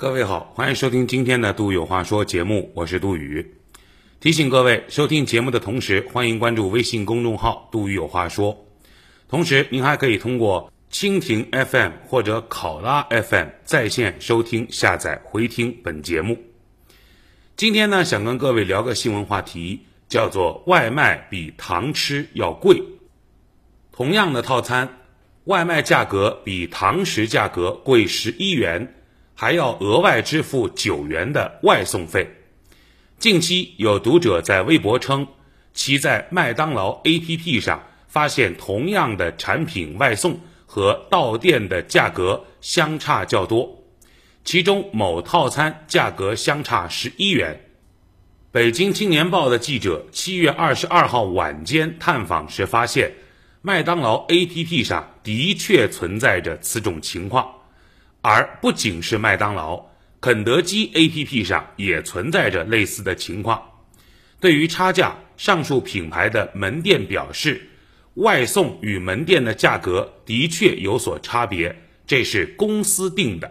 各位好，欢迎收听今天的《杜有话说》节目，我是杜宇。提醒各位，收听节目的同时，欢迎关注微信公众号“杜宇有话说”。同时，您还可以通过蜻蜓 FM 或者考拉 FM 在线收听、下载、回听本节目。今天呢，想跟各位聊个新闻话题，叫做“外卖比堂吃要贵”。同样的套餐，外卖价格比堂食价格贵十一元，还要额外支付九元的外送费。近期有读者在微博称，其在麦当劳 APP 上发现同样的产品外送和到店的价格相差较多，其中某套餐价格相差十一元。北京青年报的记者七月二十二号晚间探访时发现。麦当劳 APP 上的确存在着此种情况，而不仅是麦当劳，肯德基 APP 上也存在着类似的情况。对于差价，上述品牌的门店表示，外送与门店的价格的确有所差别，这是公司定的。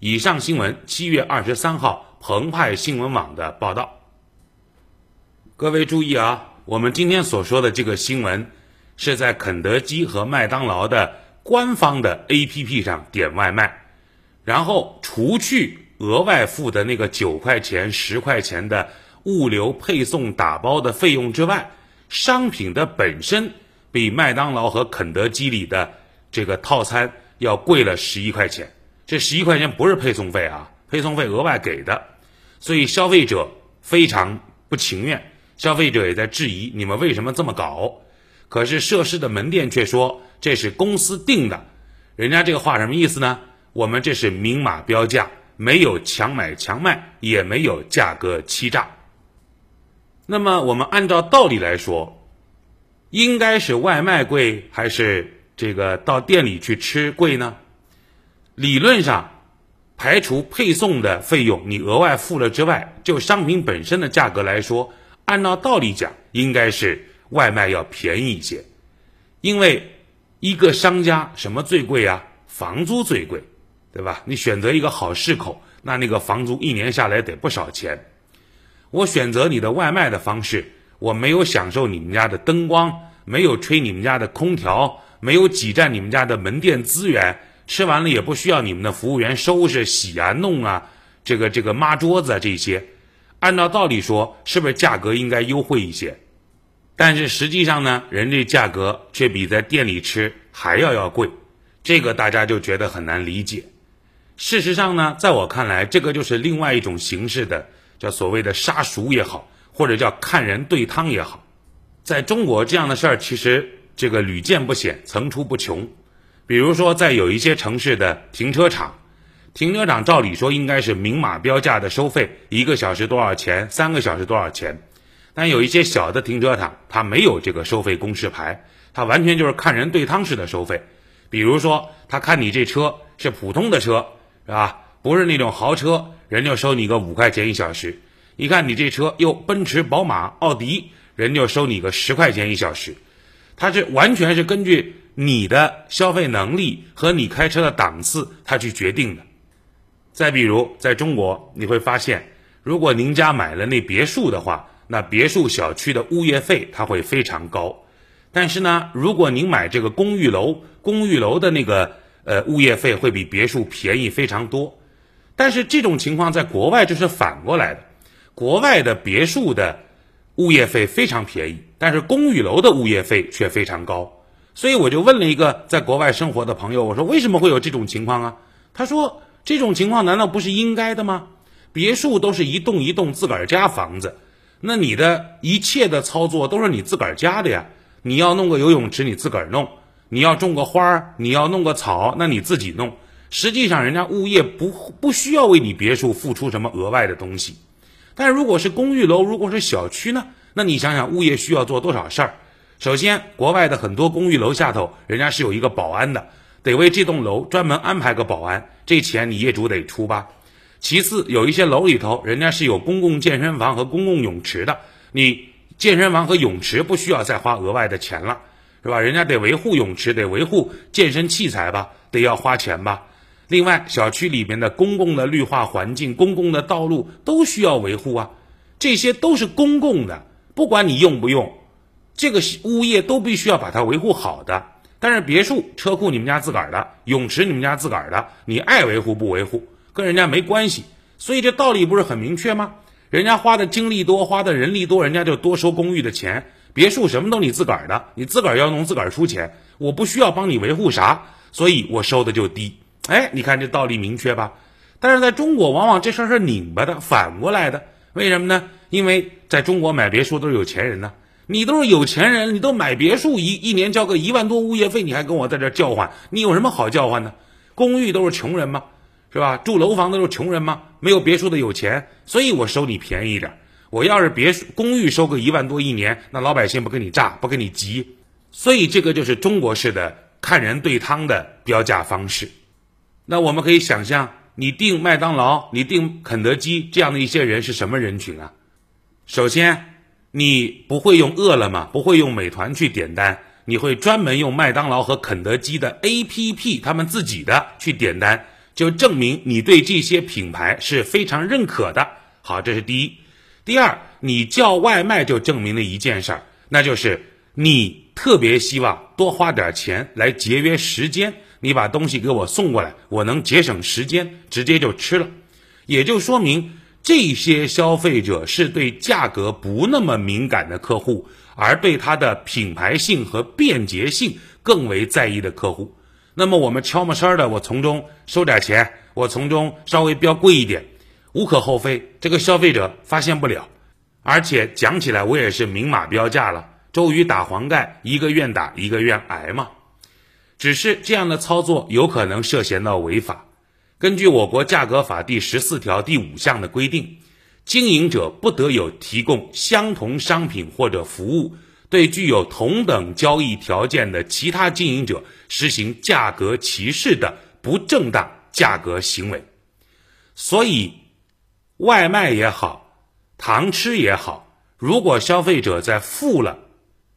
以上新闻七月二十三号澎湃新闻网的报道。各位注意啊，我们今天所说的这个新闻。是在肯德基和麦当劳的官方的 APP 上点外卖，然后除去额外付的那个九块钱、十块钱的物流配送打包的费用之外，商品的本身比麦当劳和肯德基里的这个套餐要贵了十一块钱。这十一块钱不是配送费啊，配送费额外给的，所以消费者非常不情愿，消费者也在质疑你们为什么这么搞。可是涉事的门店却说这是公司定的，人家这个话什么意思呢？我们这是明码标价，没有强买强卖，也没有价格欺诈。那么我们按照道理来说，应该是外卖贵还是这个到店里去吃贵呢？理论上，排除配送的费用你额外付了之外，就商品本身的价格来说，按照道理讲应该是。外卖要便宜一些，因为一个商家什么最贵啊？房租最贵，对吧？你选择一个好市口，那那个房租一年下来得不少钱。我选择你的外卖的方式，我没有享受你们家的灯光，没有吹你们家的空调，没有挤占你们家的门店资源，吃完了也不需要你们的服务员收拾、洗啊、弄啊，这个这个抹桌子啊这些。按照道理说，是不是价格应该优惠一些？但是实际上呢，人这价格却比在店里吃还要要贵，这个大家就觉得很难理解。事实上呢，在我看来，这个就是另外一种形式的，叫所谓的杀熟也好，或者叫看人对汤也好。在中国这样的事儿其实这个屡见不鲜，层出不穷。比如说，在有一些城市的停车场，停车场照理说应该是明码标价的收费，一个小时多少钱，三个小时多少钱。但有一些小的停车场，它没有这个收费公示牌，它完全就是看人对汤式的收费。比如说，他看你这车是普通的车，是吧？不是那种豪车，人就收你个五块钱一小时。一看你这车又奔驰、宝马、奥迪，人就收你个十块钱一小时。它是完全是根据你的消费能力和你开车的档次，它去决定的。再比如，在中国你会发现，如果您家买了那别墅的话，那别墅小区的物业费它会非常高，但是呢，如果您买这个公寓楼，公寓楼的那个呃物业费会比别墅便宜非常多。但是这种情况在国外就是反过来的，国外的别墅的物业费非常便宜，但是公寓楼的物业费却非常高。所以我就问了一个在国外生活的朋友，我说为什么会有这种情况啊？他说这种情况难道不是应该的吗？别墅都是一栋一栋自个儿家房子。那你的一切的操作都是你自个儿家的呀，你要弄个游泳池你自个儿弄，你要种个花儿，你要弄个草，那你自己弄。实际上人家物业不不需要为你别墅付出什么额外的东西，但如果是公寓楼，如果是小区呢？那你想想物业需要做多少事儿？首先，国外的很多公寓楼下头，人家是有一个保安的，得为这栋楼专门安排个保安，这钱你业主得出吧。其次，有一些楼里头，人家是有公共健身房和公共泳池的，你健身房和泳池不需要再花额外的钱了，是吧？人家得维护泳池，得维护健身器材吧，得要花钱吧。另外，小区里面的公共的绿化环境、公共的道路都需要维护啊，这些都是公共的，不管你用不用，这个物业都必须要把它维护好的。但是别墅、车库你们家自个儿的，泳池你们家自个儿的，你爱维护不维护，跟人家没关系。所以这道理不是很明确吗？人家花的精力多，花的人力多，人家就多收公寓的钱。别墅什么都你自个儿的，你自个儿要弄，自个儿出钱，我不需要帮你维护啥，所以我收的就低。哎，你看这道理明确吧？但是在中国，往往这事儿是拧巴的，反过来的。为什么呢？因为在中国买别墅都是有钱人呢。你都是有钱人，你都买别墅，一一年交个一万多物业费，你还跟我在这叫唤？你有什么好叫唤的？公寓都是穷人吗？是吧？住楼房都是穷人吗？没有别墅的有钱，所以我收你便宜一点。我要是别墅公寓收个一万多一年，那老百姓不跟你炸，不跟你急。所以这个就是中国式的看人对汤的标价方式。那我们可以想象，你订麦当劳，你订肯德基这样的一些人是什么人群啊？首先。你不会用饿了么，不会用美团去点单，你会专门用麦当劳和肯德基的 APP，他们自己的去点单，就证明你对这些品牌是非常认可的。好，这是第一。第二，你叫外卖就证明了一件事儿，那就是你特别希望多花点钱来节约时间，你把东西给我送过来，我能节省时间，直接就吃了，也就说明。这些消费者是对价格不那么敏感的客户，而对它的品牌性和便捷性更为在意的客户。那么我们悄没声儿的，我从中收点钱，我从中稍微标贵一点，无可厚非。这个消费者发现不了，而且讲起来我也是明码标价了。周瑜打黄盖，一个愿打一个愿挨嘛。只是这样的操作有可能涉嫌到违法。根据我国价格法第十四条第五项的规定，经营者不得有提供相同商品或者服务对具有同等交易条件的其他经营者实行价格歧视的不正当价格行为。所以，外卖也好，堂吃也好，如果消费者在付了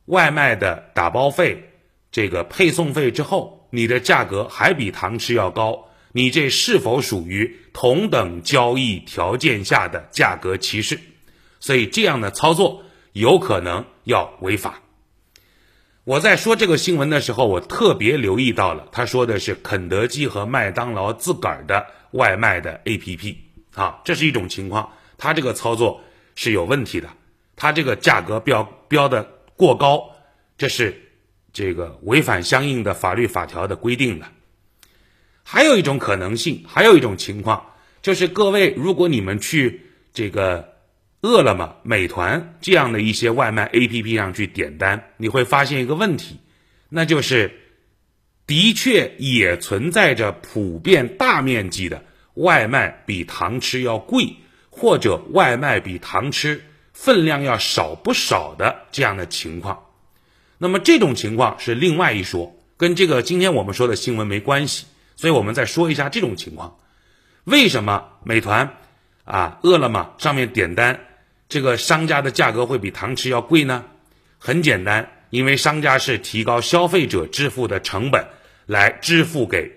外卖的打包费、这个配送费之后，你的价格还比堂吃要高。你这是否属于同等交易条件下的价格歧视？所以这样的操作有可能要违法。我在说这个新闻的时候，我特别留意到了，他说的是肯德基和麦当劳自个儿的外卖的 APP 啊，这是一种情况，他这个操作是有问题的，他这个价格标标的过高，这是这个违反相应的法律法条的规定的。还有一种可能性，还有一种情况，就是各位，如果你们去这个饿了么、美团这样的一些外卖 APP 上去点单，你会发现一个问题，那就是的确也存在着普遍大面积的外卖比堂吃要贵，或者外卖比堂吃分量要少不少的这样的情况。那么这种情况是另外一说，跟这个今天我们说的新闻没关系。所以我们再说一下这种情况，为什么美团啊、饿了么上面点单，这个商家的价格会比堂吃要贵呢？很简单，因为商家是提高消费者支付的成本来支付给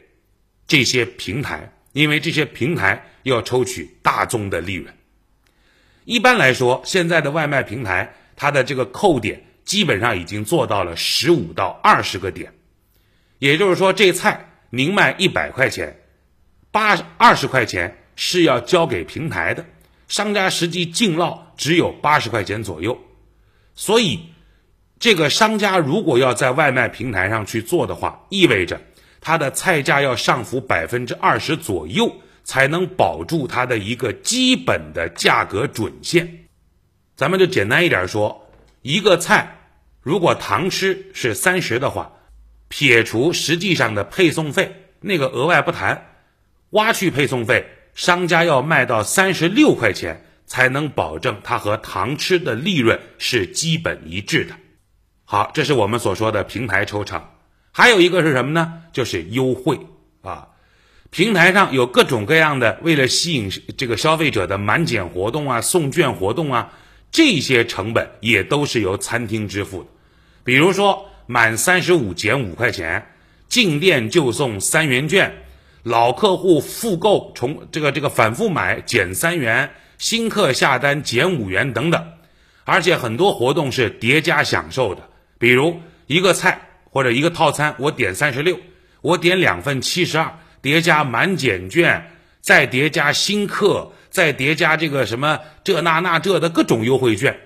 这些平台，因为这些平台要抽取大宗的利润。一般来说，现在的外卖平台它的这个扣点基本上已经做到了十五到二十个点，也就是说这菜。您卖一百块钱，八二十块钱是要交给平台的，商家实际净落只有八十块钱左右，所以这个商家如果要在外卖平台上去做的话，意味着它的菜价要上浮百分之二十左右，才能保住它的一个基本的价格准线。咱们就简单一点说，一个菜如果堂吃是三十的话。撇除实际上的配送费，那个额外不谈，挖去配送费，商家要卖到三十六块钱才能保证它和堂吃的利润是基本一致的。好，这是我们所说的平台抽成。还有一个是什么呢？就是优惠啊，平台上有各种各样的为了吸引这个消费者的满减活动啊、送券活动啊，这些成本也都是由餐厅支付的，比如说。满三十五减五块钱，进店就送三元券，老客户复购重这个这个反复买减三元，新客下单减五元等等，而且很多活动是叠加享受的，比如一个菜或者一个套餐，我点三十六，我点两份七十二，叠加满减券，再叠加新客，再叠加这个什么这那那这的各种优惠券，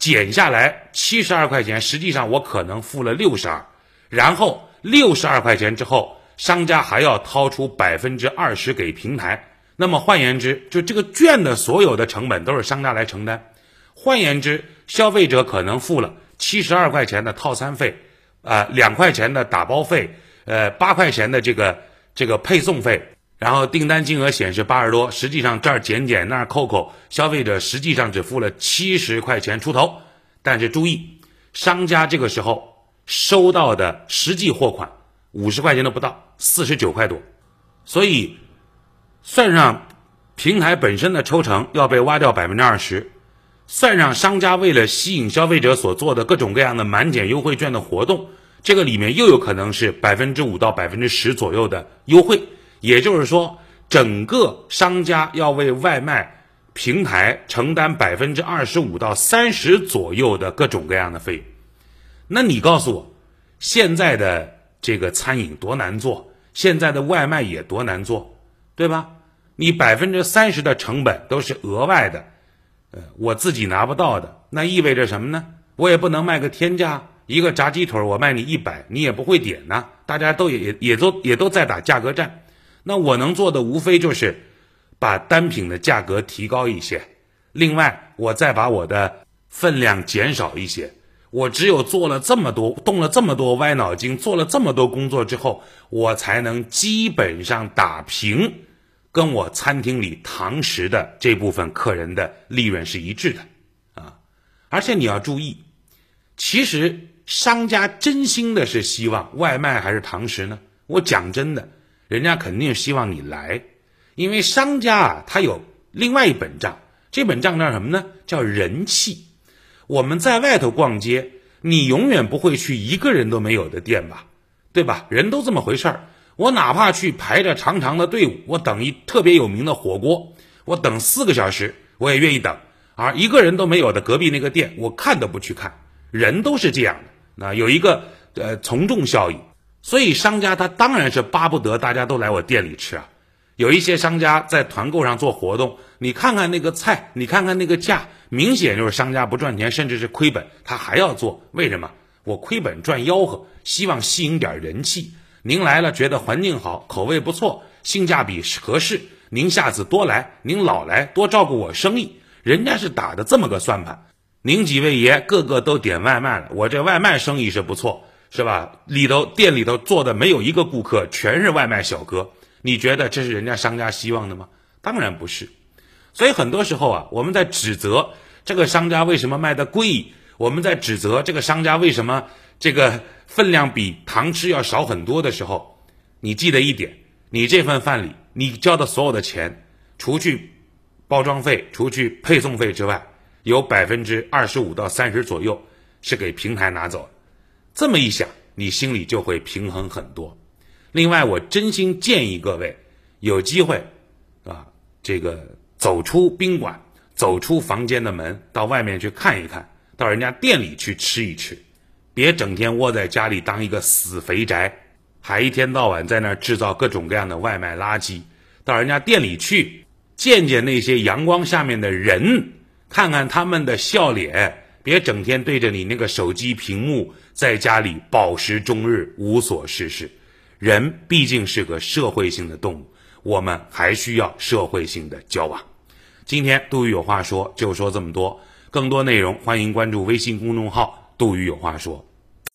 减下来七十二块钱，实际上我可能付了六十二，然后六十二块钱之后。商家还要掏出百分之二十给平台，那么换言之，就这个券的所有的成本都是商家来承担。换言之，消费者可能付了七十二块钱的套餐费，啊，两块钱的打包费，呃，八块钱的这个这个配送费，然后订单金额显示八十多，实际上这儿减减那儿扣扣，消费者实际上只付了七十块钱出头。但是注意，商家这个时候收到的实际货款。五十块钱都不到，四十九块多，所以算上平台本身的抽成要被挖掉百分之二十，算上商家为了吸引消费者所做的各种各样的满减优惠券的活动，这个里面又有可能是百分之五到百分之十左右的优惠。也就是说，整个商家要为外卖平台承担百分之二十五到三十左右的各种各样的费用。那你告诉我，现在的？这个餐饮多难做，现在的外卖也多难做，对吧？你百分之三十的成本都是额外的，我自己拿不到的，那意味着什么呢？我也不能卖个天价，一个炸鸡腿我卖你一百，你也不会点呐。大家都也也都也都在打价格战，那我能做的无非就是把单品的价格提高一些，另外我再把我的分量减少一些。我只有做了这么多，动了这么多歪脑筋，做了这么多工作之后，我才能基本上打平，跟我餐厅里堂食的这部分客人的利润是一致的，啊！而且你要注意，其实商家真心的是希望外卖还是堂食呢？我讲真的，人家肯定希望你来，因为商家啊，他有另外一本账，这本账叫什么呢？叫人气。我们在外头逛街，你永远不会去一个人都没有的店吧，对吧？人都这么回事儿。我哪怕去排着长长的队伍，我等一特别有名的火锅，我等四个小时，我也愿意等。而一个人都没有的隔壁那个店，我看都不去看。人都是这样的，那有一个呃从众效应，所以商家他当然是巴不得大家都来我店里吃啊。有一些商家在团购上做活动，你看看那个菜，你看看那个价，明显就是商家不赚钱，甚至是亏本，他还要做，为什么？我亏本赚吆喝，希望吸引点人气。您来了觉得环境好，口味不错，性价比合适，您下次多来，您老来多照顾我生意。人家是打的这么个算盘。您几位爷个个都点外卖了，我这外卖生意是不错，是吧？里头店里头坐的没有一个顾客，全是外卖小哥。你觉得这是人家商家希望的吗？当然不是。所以很多时候啊，我们在指责这个商家为什么卖的贵，我们在指责这个商家为什么这个分量比糖吃要少很多的时候，你记得一点：你这份饭里你交的所有的钱，除去包装费、除去配送费之外，有百分之二十五到三十左右是给平台拿走。这么一想，你心里就会平衡很多。另外，我真心建议各位有机会，啊，这个走出宾馆，走出房间的门，到外面去看一看，到人家店里去吃一吃，别整天窝在家里当一个死肥宅，还一天到晚在那制造各种各样的外卖垃圾。到人家店里去见见那些阳光下面的人，看看他们的笑脸，别整天对着你那个手机屏幕，在家里饱食终日，无所事事。人毕竟是个社会性的动物，我们还需要社会性的交往。今天杜宇有话说，就说这么多。更多内容，欢迎关注微信公众号“杜宇有话说”。